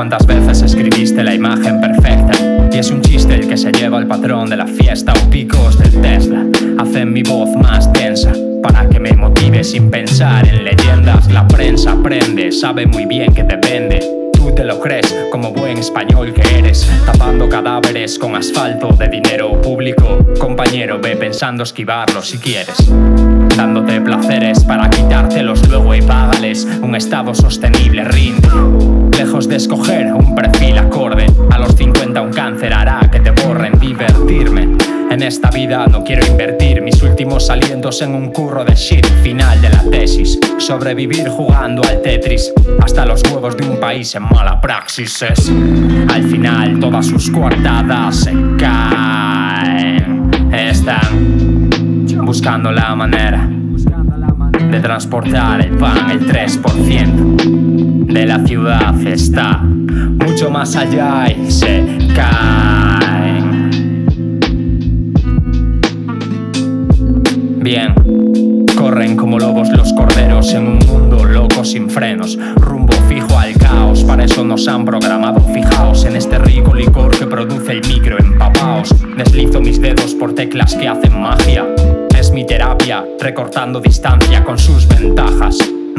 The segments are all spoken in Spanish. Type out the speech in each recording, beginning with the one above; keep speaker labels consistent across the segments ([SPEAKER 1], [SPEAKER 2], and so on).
[SPEAKER 1] ¿Cuántas veces escribiste la imagen perfecta? Y es un chiste el que se lleva el patrón de la fiesta o picos del Tesla. Hacen mi voz más densa para que me motive sin pensar en leyendas. La prensa aprende, sabe muy bien que te vende. Tú te lo crees como buen español que eres, tapando cadáveres con asfalto de dinero público. Compañero, ve pensando esquivarlo si quieres dándote placeres para quitártelos luego y págales un estado sostenible rinde. Lejos de escoger un perfil acorde, a los 50 un cáncer hará que te borren divertirme. En esta vida no quiero invertir mis últimos alientos en un curro de shit final de la tesis. Sobrevivir jugando al Tetris hasta los huevos de un país en mala praxis es. Al final todas sus coartadas se caen. Están buscando la manera de transportar el pan, el 3% de la ciudad está mucho más allá y se caen. Bien, corren como lobos los corderos en un mundo loco sin frenos, rumbo fijo al caos, para eso nos han programado, fijaos en este rico licor que produce el micro empapaos, deslizo mis dedos por teclas que hacen magia mi terapia, recortando distancia con sus ventajas.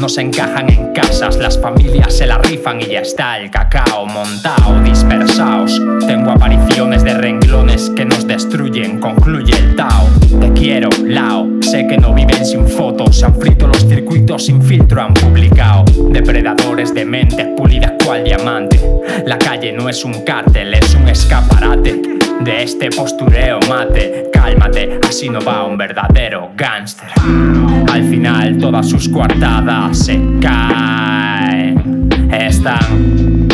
[SPEAKER 1] No se encajan en casas, las familias se la rifan y ya está el cacao montado, dispersaos. Tengo apariciones de renglones que nos destruyen, concluye el Tao. Te quiero, Lao, sé que no viven sin fotos, se han frito los circuitos sin filtro, han publicado. Depredadores de mente, pulida cual diamante. La calle no es un cártel, es un escaparate de este postureo mate. Cálmate, así no va un verdadero gángster. Al final todas sus coartadas se caen. Están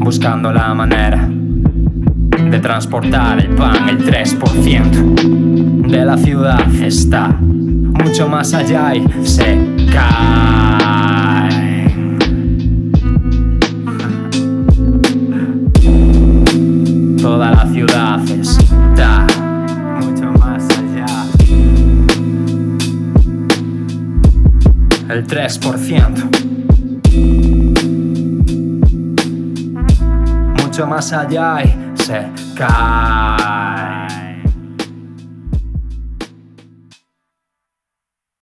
[SPEAKER 1] buscando la manera de transportar el pan, el 3% de la ciudad está mucho más allá y se cae. Toda la ciudad está mucho más allá. El 3%. Mucho más allá y se cae.